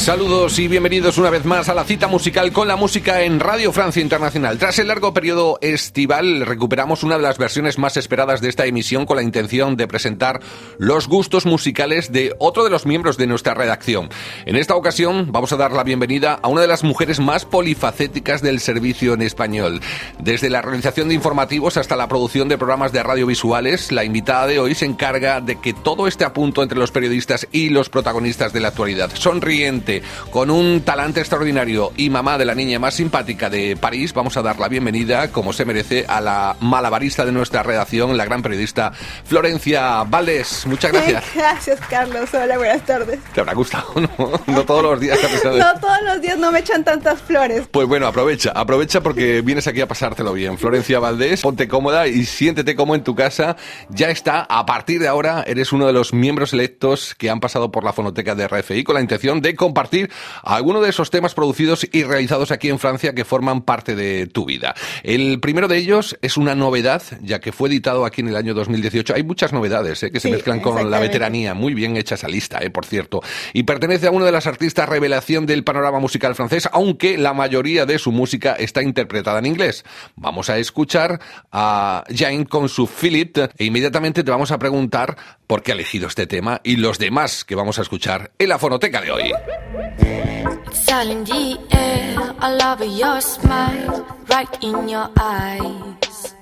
Saludos y bienvenidos una vez más a la cita musical con la música en Radio Francia Internacional. Tras el largo periodo estival, recuperamos una de las versiones más esperadas de esta emisión con la intención de presentar los gustos musicales de otro de los miembros de nuestra redacción. En esta ocasión vamos a dar la bienvenida a una de las mujeres más polifacéticas del servicio en español. Desde la realización de informativos hasta la producción de programas de radiovisuales, la invitada de hoy se encarga de que todo esté a punto entre los periodistas y los protagonistas de la actualidad. Sonriente con un talante extraordinario y mamá de la niña más simpática de París, vamos a dar la bienvenida, como se merece, a la malabarista de nuestra redacción, la gran periodista Florencia Valdés. Muchas gracias. Gracias, Carlos. Hola, buenas tardes. Te habrá gustado, ¿no? No todos los días. No todos los días no me echan tantas flores. Pues bueno, aprovecha, aprovecha porque vienes aquí a pasártelo bien. Florencia Valdés, ponte cómoda y siéntete como en tu casa. Ya está, a partir de ahora eres uno de los miembros electos que han pasado por la fonoteca de RFI con la intención de compartir compartir algunos de esos temas producidos y realizados aquí en Francia que forman parte de tu vida. El primero de ellos es una novedad, ya que fue editado aquí en el año 2018. Hay muchas novedades ¿eh? que se Sí, mezclan con la veteranía. Muy bien hecha esa lista, ¿eh? por cierto. Y pertenece a una de las artistas revelación del panorama musical francés, aunque la mayoría de su música está interpretada en inglés. Vamos a escuchar a Jane con su Philip e inmediatamente te vamos a preguntar por qué ha elegido este tema y los demás que vamos a escuchar en la fonoteca de hoy. It's all in the air. I love your smile, right in your eyes.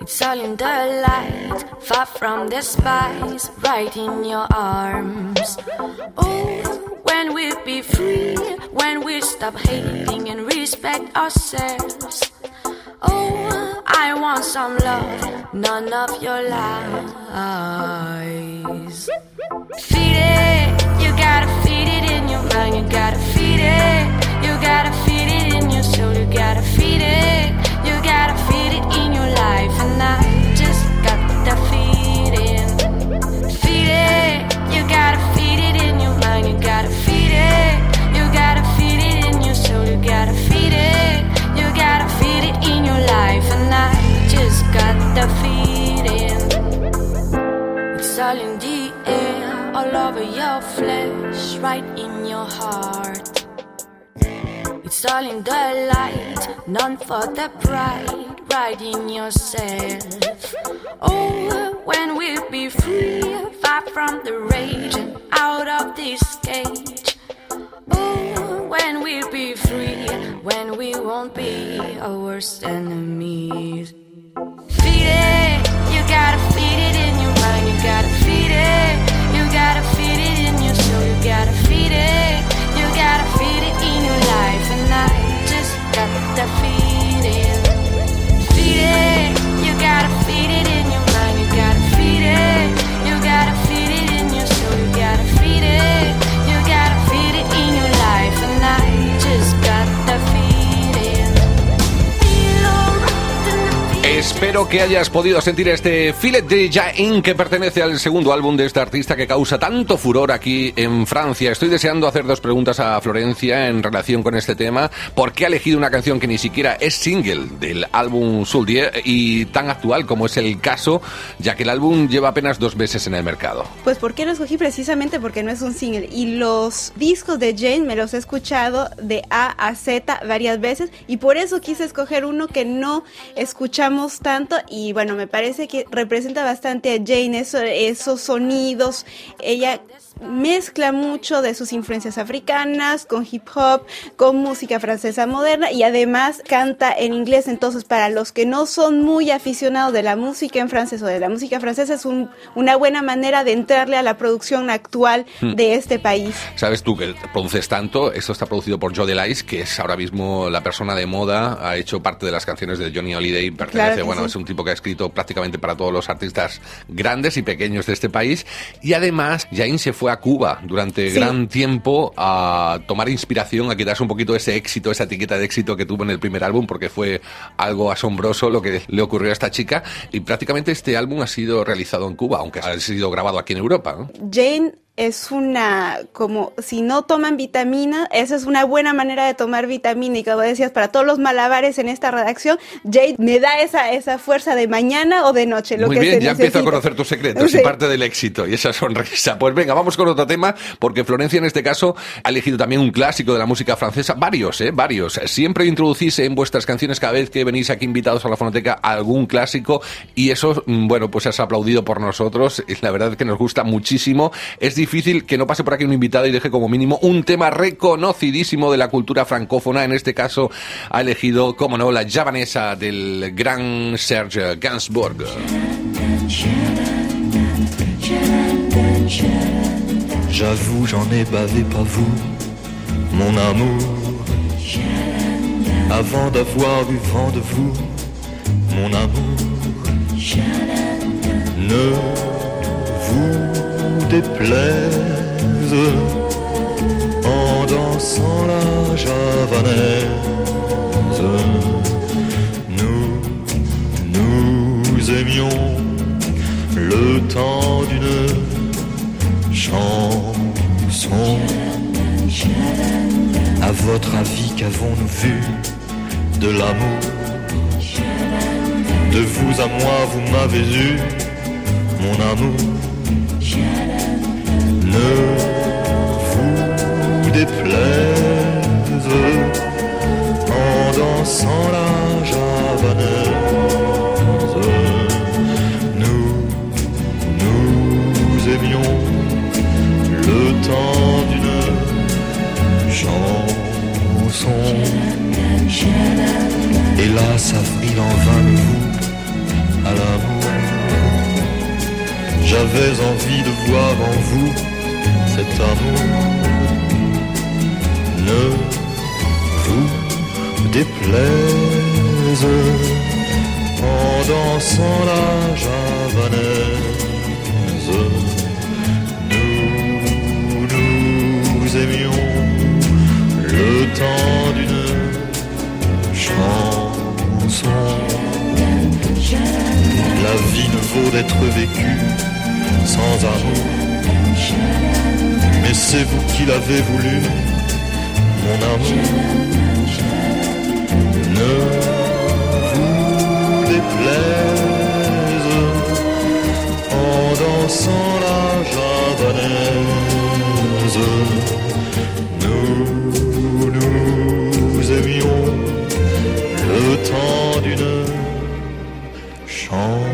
It's all in the light, far from the spies, right in your arms. Oh, when we be free, when we stop hating and respect ourselves. Oh, I want some love, none of your lies. Feed it, gotta feed it, you gotta feed it in your soul, you gotta feed it, you gotta feed it in your life, and I just got feed it. Feed it, you gotta feed it in your mind, you gotta feed it, you gotta feed it in your soul, you gotta feed it, you gotta feed it in your life, and I just got feed it. It's all in all over your flesh, right in your heart. It's all in the light, none for the pride, right in yourself. Oh, when we'll be free, far from the rage and out of this cage. Oh, when we'll be free, when we won't be our worst enemies. defeat. Espero que hayas podido sentir este Filet de Jain que pertenece al segundo álbum de esta artista que causa tanto furor aquí en Francia. Estoy deseando hacer dos preguntas a Florencia en relación con este tema. ¿Por qué ha elegido una canción que ni siquiera es single del álbum Souldier y tan actual como es el caso, ya que el álbum lleva apenas dos meses en el mercado? Pues ¿por qué lo escogí? Precisamente porque no es un single. Y los discos de Jane me los he escuchado de A a Z varias veces. Y por eso quise escoger uno que no escuchamos tanto. Y bueno, me parece que representa bastante a Jane, eso- esos sonidos. Ella mezcla mucho de sus influencias africanas con hip hop, con música francesa moderna y además canta en inglés. Entonces, para los que no son muy aficionados de la música en francés o de la música francesa, es un- una buena manera de entrarle a la producción actual de este país. Sabes tú que produces tanto, esto está producido por Joe Delise, que es ahora mismo la persona de moda, ha hecho parte de las canciones de Johnny Holiday, pertenece, Claro bueno, sí. es un tipo que ha escrito prácticamente para todos los artistas grandes y pequeños de este país, y además Jain se fue a Cuba durante Sí. gran tiempo a tomar inspiración, a quitarse un poquito ese éxito, esa etiqueta de éxito que tuvo en el primer álbum, porque fue algo asombroso lo que le ocurrió a esta chica, y prácticamente este álbum ha sido realizado en Cuba, aunque ha sido grabado aquí en Europa. ¿no? Jane es una, como si no toman vitamina, esa es una buena manera de tomar vitamina. Y como decías, para todos los malabares en esta redacción, Jade me da esa, esa fuerza de mañana o de noche. Lo Muy que bien, se ya empiezo a necesita. conocer tus secretos Sí. y parte del éxito y esa sonrisa. Pues venga, vamos con otro tema, porque Florencia en este caso ha elegido también un clásico de la música francesa, varios, ¿eh? Varios. Siempre introducís en vuestras canciones cada vez que venís aquí invitados a la fonoteca algún clásico y eso, mm, bueno, pues es aplaudido por nosotros. La verdad es que nos gusta muchísimo. Es difícil que no pase por aquí un invitado y deje como mínimo un tema reconocidísimo de la cultura francófona. En este caso ha elegido, como no, la javanesa del gran Serge Gainsbourg. J'avoue, j'en ai bavé, pas vous, mon amour. Avant d'avoir eu vent de vous, mon amour. Ne vous déplaise en dansant la javanaise. Nous, nous aimions le temps d'une chanson. À votre avis, qu'avons-nous vu de l'amour? De vous à moi, vous m'avez eu, mon amour. Déplaise en dansant la javanaise. Nous, nous aimions le temps d'une chanson. Hélas, avril en vain le vous à l'amour. J'avais envie de voir en vous cet amour. Ne vous déplaise en dansant la javanaise. Nous, nous aimions le temps d'une chanson. La vie ne vaut d'être vécue sans amour. Mais c'est vous qui l'avez voulu, mon amour. Ne vous déplaise en dansant la javanaise. Nous, nous aimions le temps d'une chanson.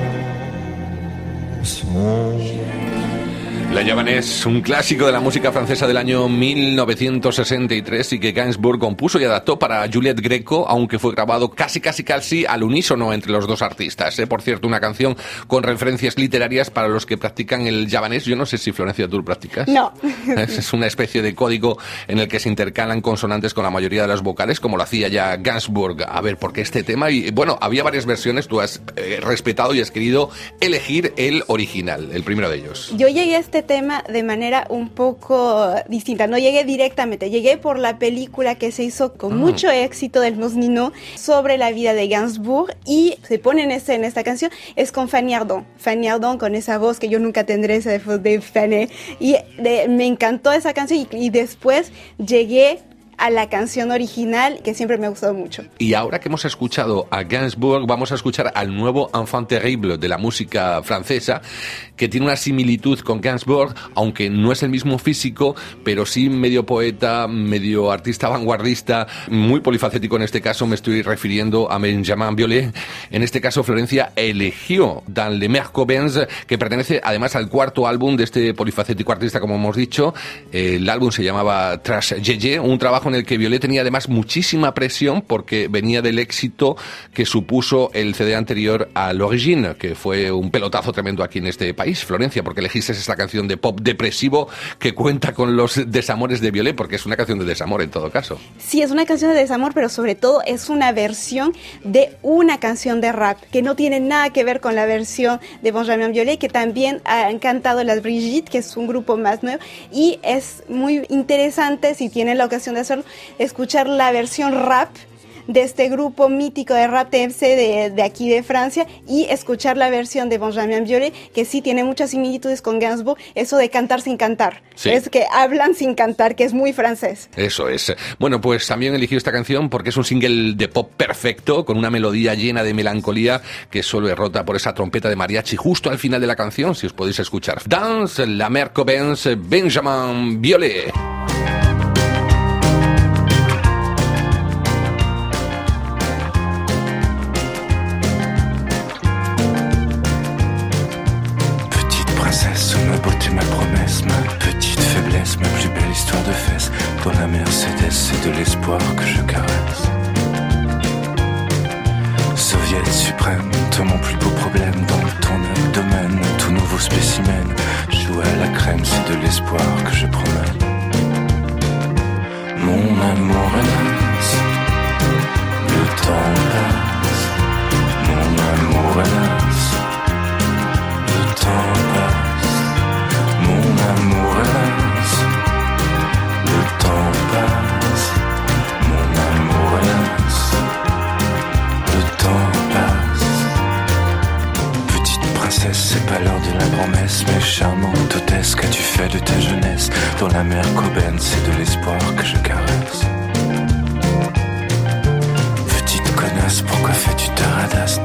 La Javanese, un clásico de la música francesa del año 1963 y que Gainsbourg compuso y adaptó para Juliette Greco, aunque fue grabado casi casi casi al unísono entre los dos artistas. ¿eh? Por cierto, una canción con referencias literarias para los que practican el javanés. Yo no sé si Florencia tú lo practicas. No. Es es una especie de código en el que se intercalan consonantes con la mayoría de las vocales, como lo hacía ya Gainsbourg. A ver, ¿por qué este tema? Y bueno, había varias versiones, tú has eh, respetado y has querido elegir el original, el primero de ellos. Yo llegué a este tema de manera un poco distinta. No llegué directamente, llegué por la película que se hizo con mucho éxito del Mosnino sobre la vida de Gainsbourg y se pone en, este, en esta canción, es con Fanny Ardant. Fanny Ardant con esa voz que yo nunca tendré, esa voz de Fanny. Y de- me encantó esa canción y, y después llegué a la canción original que siempre me ha gustado mucho. Y ahora que hemos escuchado a Gainsbourg, vamos a escuchar al nuevo enfant terrible de la música francesa, que tiene una similitud con Gainsbourg, aunque no es el mismo físico, pero sí medio poeta, medio artista vanguardista, muy polifacético en este caso, me estoy refiriendo a Benjamin Biolay. En este caso, Florencia eligió Dans le Mercobens, que pertenece además al cuarto álbum de este polifacético artista, como hemos dicho. El álbum se llamaba Trash Yeye, un trabajo en el que Violet tenía además muchísima presión porque venía del éxito que supuso el CD anterior a L'Origine, que fue un pelotazo tremendo aquí en este país, Florencia, porque elegiste esta canción de pop depresivo que cuenta con los desamores de Violet, porque es una canción de desamor en todo caso. Sí, es una canción de desamor, pero sobre todo es una versión de una canción de rap que no tiene nada que ver con la versión de Benjamin Biolay, que también han cantado las Brigitte, que es un grupo más nuevo, y es muy interesante, si tienen la ocasión de hacerlo, escuchar la versión rap de este grupo mítico de rap TMC de, de aquí de Francia y escuchar la versión de Benjamin Biolay, que sí tiene muchas similitudes con Gainsbourg, eso de cantar sin cantar. Sí. Es que hablan sin cantar, que es muy francés. Eso es. Bueno, pues también he elegido esta canción porque es un single de pop perfecto, con una melodía llena de melancolía que solo es rota por esa trompeta de mariachi justo al final de la canción, si os podéis escuchar. Dance, la Merco Benz, Benjamin Biolay. Mon amour hélas, le temps passe. Mon amour hélas, le temps passe. Petite princesse, c'est pas l'heure de la grand-messe, mais charmante hôtesse, qu'as-tu fait de ta jeunesse? Dans la mer Coben, c'est de l'espoir que je caresse. Petite connasse, pourquoi fais-tu ta radasse?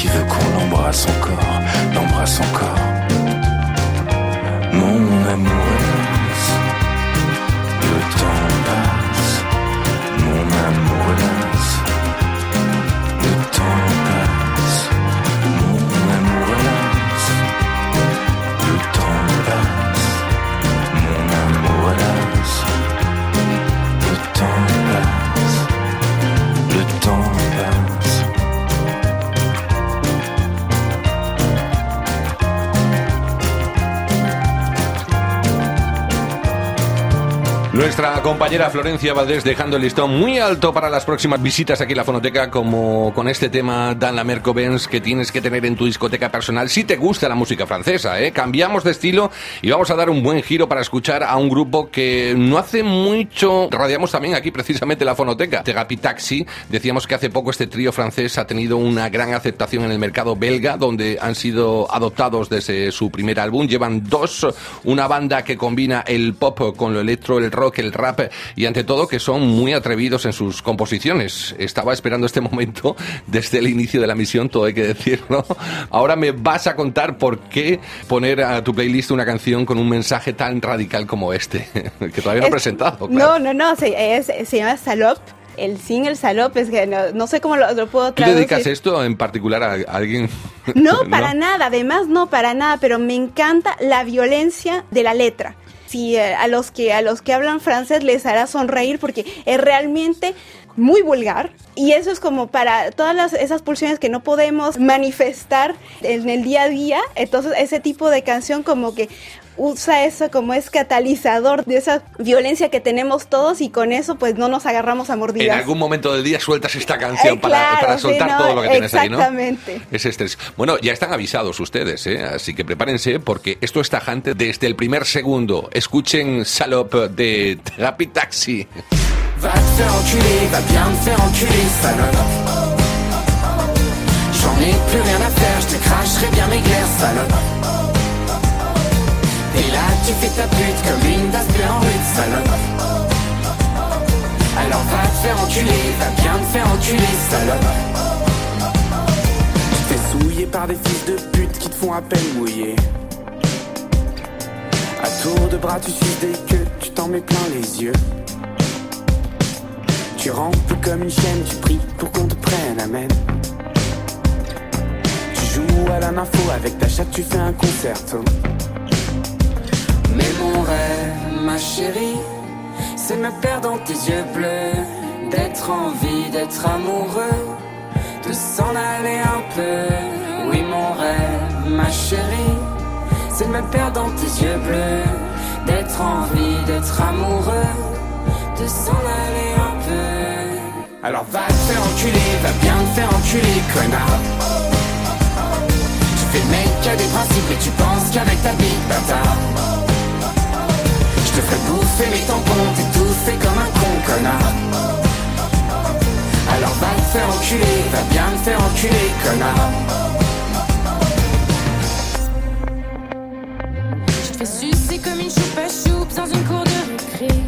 Qui veut qu'on l'embrasse encore, l'embrasse encore. Mon amour Nuestra compañera Florencia Valdés dejando el listón muy alto para las próximas visitas aquí en la fonoteca, como con este tema Dan la Merco Benz que tienes que tener en tu discoteca personal si te gusta la música francesa. ¿eh? Cambiamos de estilo y vamos a dar un buen giro para escuchar a un grupo que no hace mucho radiamos también aquí precisamente en la fonoteca. Therapy Taxi, decíamos que hace poco este trío francés ha tenido una gran aceptación en el mercado belga, donde han sido adoptados desde su primer álbum. Llevan dos, una banda que combina el pop con lo electro, el rock, el rap y ante todo que son muy atrevidos en sus composiciones. Estaba esperando este momento desde el inicio de la misión, todo hay que decirlo. Ahora me vas a contar por qué poner a tu playlist una canción con un mensaje tan radical como este, que todavía no he Es- presentado. No, claro. no, no, se, es- se llama Salop. El single Salop es que no, no sé cómo lo, lo puedo ¿Tú traducir. dedicas esto en particular a a alguien? No, para nada, además no, para nada, pero me encanta la violencia de la letra. Si eh, a los que a los que hablan francés les hará sonreír porque es realmente muy vulgar. Y eso es como para todas las, esas pulsiones que no podemos manifestar en el día a día, entonces ese tipo de canción como que usa eso como es catalizador de esa violencia que tenemos todos y con eso pues no nos agarramos a En mordidas. algún momento del día sueltas esta canción Eh, para, claro, para soltar no, todo lo que tienes ahí, ¿no? exactamente. Ese estrés. Bueno, ya están avisados ustedes, ¿eh? así que prepárense porque esto es tajante desde el primer segundo. Escuchen Salop de Therapy Taxi. Va te faire enculer, va bien te faire enculer, salope. J'en ai plus rien à faire, je te cracherai bien mes glaires, salope. Tu fais ta pute comme une das bleu en rue, salope. Alors va te faire enculer, va bien te faire enculer, salope. Tu te fais souiller par des fils de pute qui te font à peine mouiller. À tour de bras, tu suces des queues, tu t'en mets plein les yeux. Tu rampes comme une chienne, tu pries pour qu'on te prenne, amen. Tu joues à la nympho, avec ta chatte tu fais un concerto. Mais mon rêve, ma chérie, c'est me perdre dans tes yeux bleus, d'être en vie, d'être amoureux, de s'en aller un peu. Oui, mon rêve, ma chérie, c'est de me perdre dans tes yeux bleus, d'être en vie, d'être amoureux, de s'en aller un peu. Alors va te faire enculer, va bien te faire enculer, connard. Tu fais le mec qui a des principes et tu penses qu'avec ta bite, bâtard. Je te bouffer mes tampons, t'étouffer comme un con connard. Alors va te faire enculer, va bien te faire enculer, connard. Je te fais sucer comme une choupe à choupe dans une cour de récré.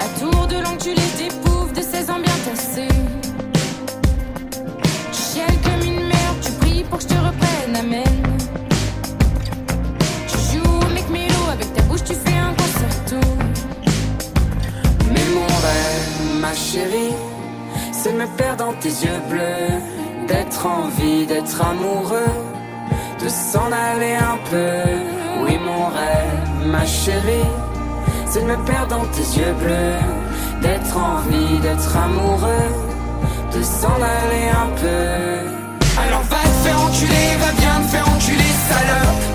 À tour de langue, tu les dépouves de 16 ans bien tassés. Tu chiales comme une merde, tu pries pour que je te reprenne, amen. Ma chérie, c'est me perdre dans tes yeux bleus, d'être en vie, d'être amoureux, de s'en aller un peu. Oui, mon rêve, ma chérie, c'est me perdre dans tes yeux bleus, d'être en vie, d'être amoureux, de s'en aller un peu. Alors va te faire enculer, va bien te faire enculer, salope.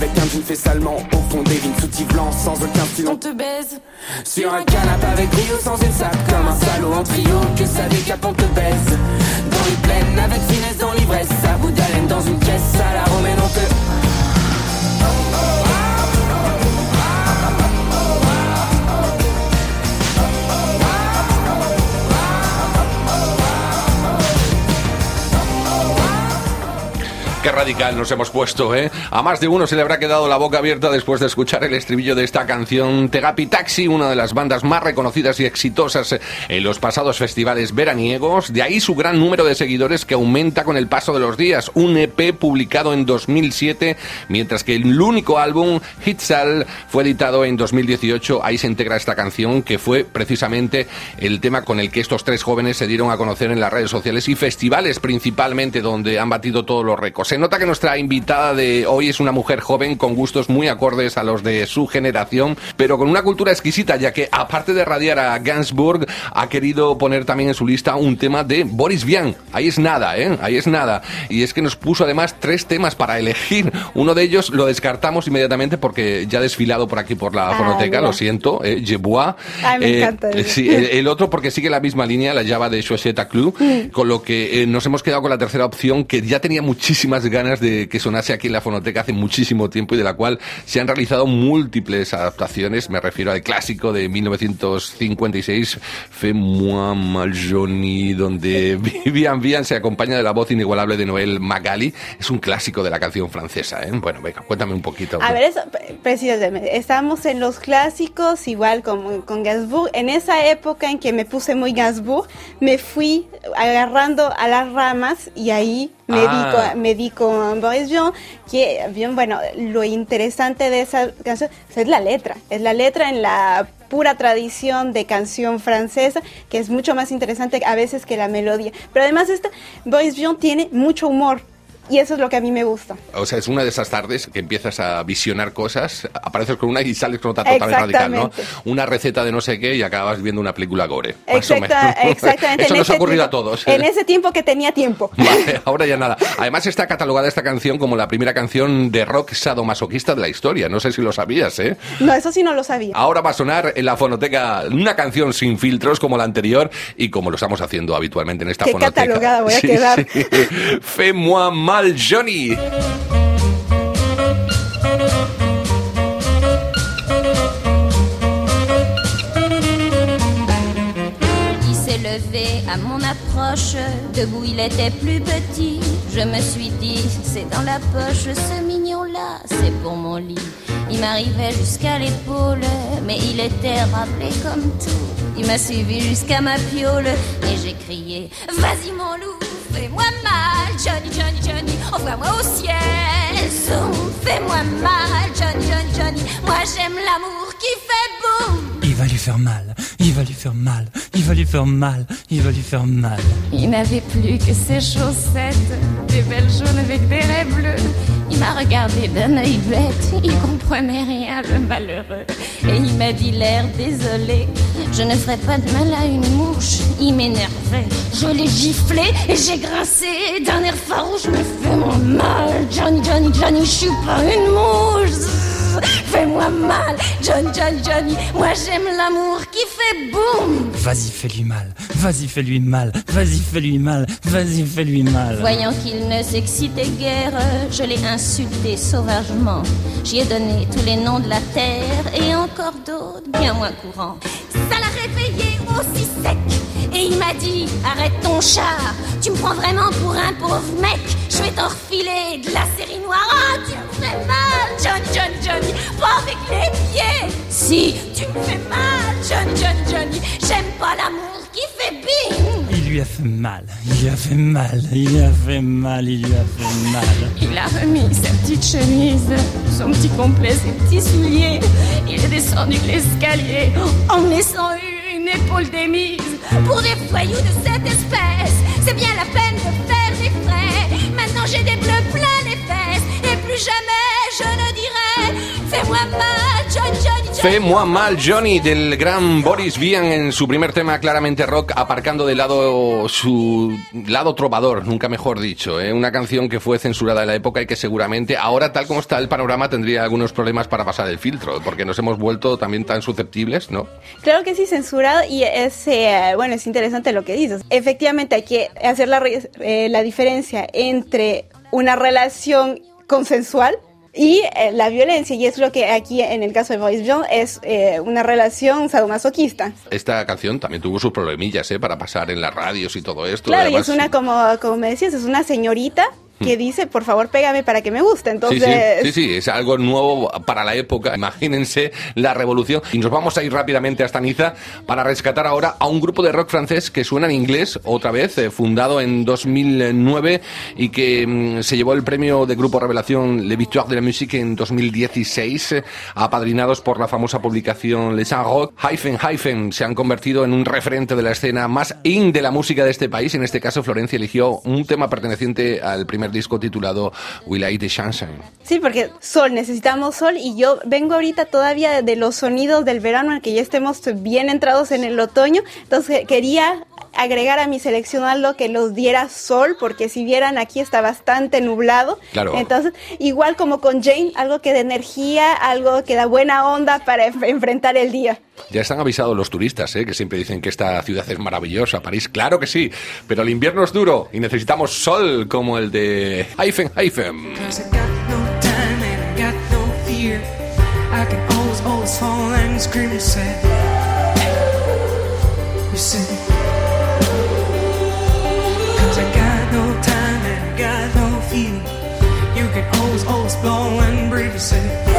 Avec un jean fait salement Au fond des vignes sous blanc sans aucun On stylo te baise. Sur un canapé avec brio sans une sape Comme un salaud en trio que ça décape on te baise Dans une plaine avec finesse dans l'ivresse À bout d'haleine dans une caisse à la romaine on te radical nos hemos puesto, ¿eh? A más de uno se le habrá quedado la boca abierta después de escuchar el estribillo de esta canción Tegapi Taxi, una de las bandas más reconocidas y exitosas en los pasados festivales veraniegos. De ahí su gran número de seguidores que aumenta con el paso de los días. Un EP publicado en 2007, mientras que el único álbum, Hitsal, fue editado en 2018. Ahí se integra esta canción que fue precisamente el tema con el que estos tres jóvenes se dieron a conocer en las redes sociales y festivales principalmente donde han batido todos los récords. Se nota que nuestra invitada de hoy es una mujer joven con gustos muy acordes a los de su generación, pero con una cultura exquisita, ya que aparte de radiar a Gainsbourg, ha querido poner también en su lista un tema de Boris Vian. Ahí es nada, ¿eh? Ahí es nada. Y es que nos puso además tres temas para elegir. Uno de ellos lo descartamos inmediatamente porque ya ha desfilado por aquí por la Ah, fonoteca, lo siento, eh. Ay, me Eh, encanta eh, sí, el, el otro porque sigue la misma línea, la Java de Chaussetta Club, Mm. con lo que eh, nos hemos quedado con la tercera opción que ya tenía muchísimas ganas de que sonase aquí en la fonoteca hace muchísimo tiempo y de la cual se han realizado múltiples adaptaciones. Me refiero al clásico de 1956, Fais-moi mal Johnny, donde Vivian Vian se acompaña de la voz inigualable de Noel Magali. Es un clásico de la canción francesa, ¿eh? Bueno, venga, cuéntame un poquito. A ver, eso, estamos en los clásicos, igual como con Gainsbourg. En esa época en que me puse muy Gainsbourg, me fui agarrando a las ramas y ahí Ah. me di con Boris Vian, que, bien, bueno, lo interesante de esa canción es la letra, es la letra en la pura tradición de canción francesa, que es mucho más interesante a veces que la melodía. Pero además esta, Boris Vian tiene mucho humor. Y eso es lo que a mí me gusta. O sea, es una de esas tardes que empiezas a visionar cosas, apareces con una y sales con otra totalmente radical, ¿no? Una receta de no sé qué y acabas viendo una película gore. Exacta- exactamente. Eso en nos ha ocurrido a todos. En ese tiempo que tenía tiempo. Vale, ahora ya nada. Además está catalogada esta canción como la primera canción de rock sadomasoquista de la historia. No sé si lo sabías, ¿eh? No, eso sí no lo sabía. Ahora va a sonar en la fonoteca una canción sin filtros como la anterior y como lo estamos haciendo habitualmente en esta Qué fonoteca. catalogada voy a Sí, quedar. sí. Fais-moi mal, Johnny. Il s'est levé à mon approche, debout il était plus petit. Je me suis dit, c'est dans la poche, ce mignon-là, c'est pour mon lit. Il m'arrivait jusqu'à l'épaule, mais il était rappelé comme tout. Il m'a suivi jusqu'à ma piole et j'ai crié, vas-y mon loup, fais-moi mal, Johnny, Johnny, Johnny, envoie-moi au ciel. Zoom, fais-moi mal, Johnny, Johnny, Johnny, moi j'aime l'amour qui fait boum. Il va lui faire mal, il va lui faire mal, il va lui faire mal, il va lui faire mal. Il n'avait plus que ses chaussettes, des belles jaunes avec des raies bleues. M'a regardé d'un œil bête. Il comprenait rien, le malheureux. Et il m'a dit l'air désolé. Je ne ferai pas de mal à une mouche. Il m'énervait. Je l'ai giflé et j'ai grincé. D'un air farouche, je me fais mon mal. Johnny, Johnny, Johnny, je suis pas une mouche. Fais-moi mal, John, John, Johnny. Moi j'aime l'amour qui fait boum. Vas-y, fais-lui mal. Vas-y, fais-lui mal. Vas-y, fais-lui mal. Vas-y, fais-lui mal. Voyant qu'il ne s'excitait guère, je l'ai insulté sauvagement. J'y ai donné tous les noms de la terre et encore d'autres bien moins courants. Ça l'a réveillé aussi sec. Et il m'a dit, arrête ton char, tu me prends vraiment pour un pauvre mec. Je vais t'en refiler de la série noire. Ah, tu me fais mal, John, John, Johnny. Pas avec les pieds. Si, tu me fais mal, John, John, Johnny. J'aime pas l'amour qui fait bing. Il lui a fait mal. Il lui a fait mal. Il lui a fait mal. Il lui a fait mal. Il a remis sa petite chemise, son petit complet, ses petits souliers. Il est descendu l'escalier en laissant une démise. Pour des voyous de cette espèce, c'est bien la peine de faire des frais. Maintenant j'ai des bleus plein les fesses et plus jamais je ne dirai Fais-moi mal, John, Johnny, Moi Mal Johnny del gran Boris Vian en su primer tema claramente rock, aparcando de lado su lado trovador, nunca mejor dicho. ¿eh? Una canción que fue censurada en la época y que seguramente ahora, tal como está el panorama, tendría algunos problemas para pasar el filtro, porque nos hemos vuelto también tan susceptibles, ¿no? Claro que sí, censurado y es, eh, bueno, es interesante lo que dices. Efectivamente hay que hacer la, eh, la diferencia entre una relación consensual y eh, la violencia, y es lo que aquí en el caso de Boris Johnson es eh, una relación sadomasoquista. Esta canción también tuvo sus problemillas, ¿eh? Para pasar en las radios y todo esto. Claro, y es una, como, como me decías, es una señorita que dice, por favor, pégame para que me guste. Sí, Entonces, sí, sí, sí, es algo nuevo para la época. Imagínense la revolución. Y nos vamos a ir rápidamente hasta Niza para rescatar ahora a un grupo de rock francés que suena en inglés, otra vez, eh, fundado en 2009 y que mm, se llevó el premio de grupo revelación Le Victoire de la Musique en 2016, eh, apadrinados por la famosa publicación Les Saint Rock. Hyphen, Hyphen se han convertido en un referente de la escena más in de la música de este país. En este caso, Florencia eligió un tema perteneciente al primer disco titulado Will I the Sunshine. Sí, porque sol, necesitamos sol y yo vengo ahorita todavía de los sonidos del verano en que ya estemos bien entrados en el otoño, entonces quería agregar a mi selección algo que los diera sol, porque si vieran aquí está bastante nublado, Claro. entonces igual como con Jane, algo que da energía, algo que da buena onda para enf- enfrentar el día. Ya están avisados los turistas, ¿eh? que siempre dicen que esta ciudad es maravillosa, París, claro que sí, pero el invierno es duro y necesitamos sol como el de Hyphen Hyphen. I can always, always fall and scream and say, always, always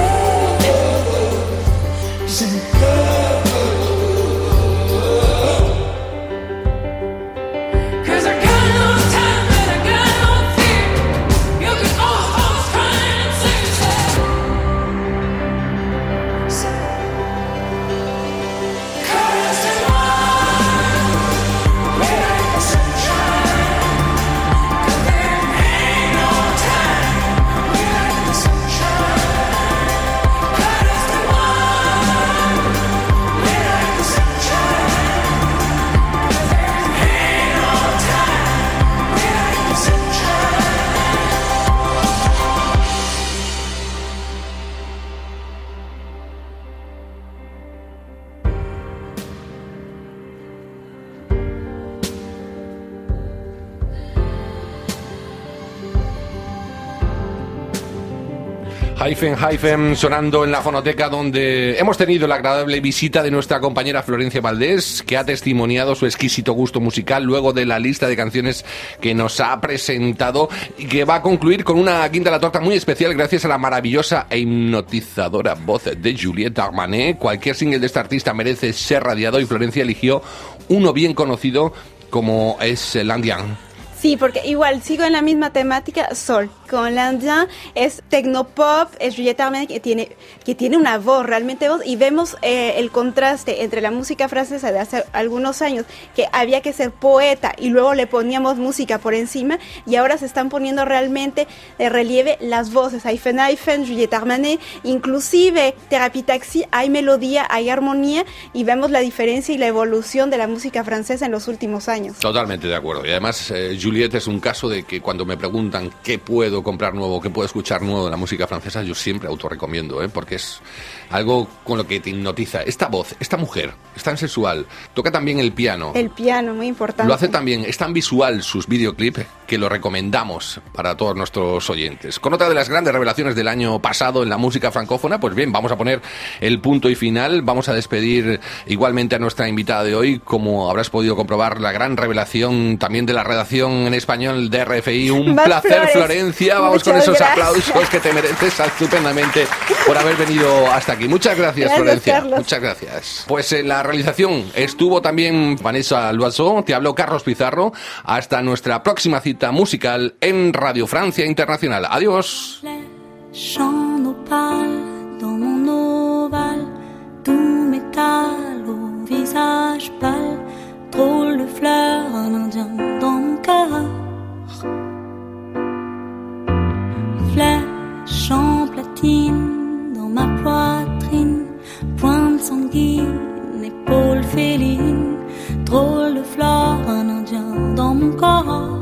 Hyphen Hyphen sonando en la fonoteca donde hemos tenido la agradable visita de nuestra compañera Florencia Valdés, que ha testimoniado su exquisito gusto musical luego de la lista de canciones que nos ha presentado y que va a concluir con una quinta a la torta muy especial gracias a la maravillosa e hipnotizadora voz de Juliette Armanet. Cualquier single de esta artista merece ser radiado y Florencia eligió uno bien conocido como es Landian. Sí, porque igual sigo en la misma temática, Sol. Con l'Indien es tecnopop, es Juliette Armanet que tiene, que tiene una voz, realmente voz, y vemos eh, el contraste entre la música francesa de hace algunos años, que había que ser poeta y luego le poníamos música por encima, y ahora se están poniendo realmente de relieve las voces. Hay Eiffen, Juliette Armanet, inclusive Therapy Taxi, hay melodía, hay armonía, y vemos la diferencia y la evolución de la música francesa en los últimos años. Totalmente de acuerdo. Y además, eh, Juliette es un caso de que cuando me preguntan qué puedo comprar nuevo, qué puedo escuchar nuevo de la música francesa, yo siempre autorrecomiendo, ¿eh? porque es algo con lo que te hipnotiza. Esta voz, esta mujer, es tan sensual, toca también el piano. El piano, muy importante. Lo hace también, es tan visual sus videoclips que lo recomendamos para todos nuestros oyentes. Con otra de las grandes revelaciones del año pasado en la música francófona, pues bien, vamos a poner el punto y final. Vamos a despedir igualmente a nuestra invitada de hoy, como habrás podido comprobar, la gran revelación también de la redacción en Español de RFI. Un placer, Florencia. Vamos con esos aplausos que te mereces estupendamente por haber venido hasta aquí. Muchas gracias, Florencia. Muchas gracias. Pues en la realización estuvo también Vanessa Loiseau, te habló Carlos Pizarro. Hasta nuestra próxima cita musical en Radio Francia Internacional. Adiós. visage pâle gone.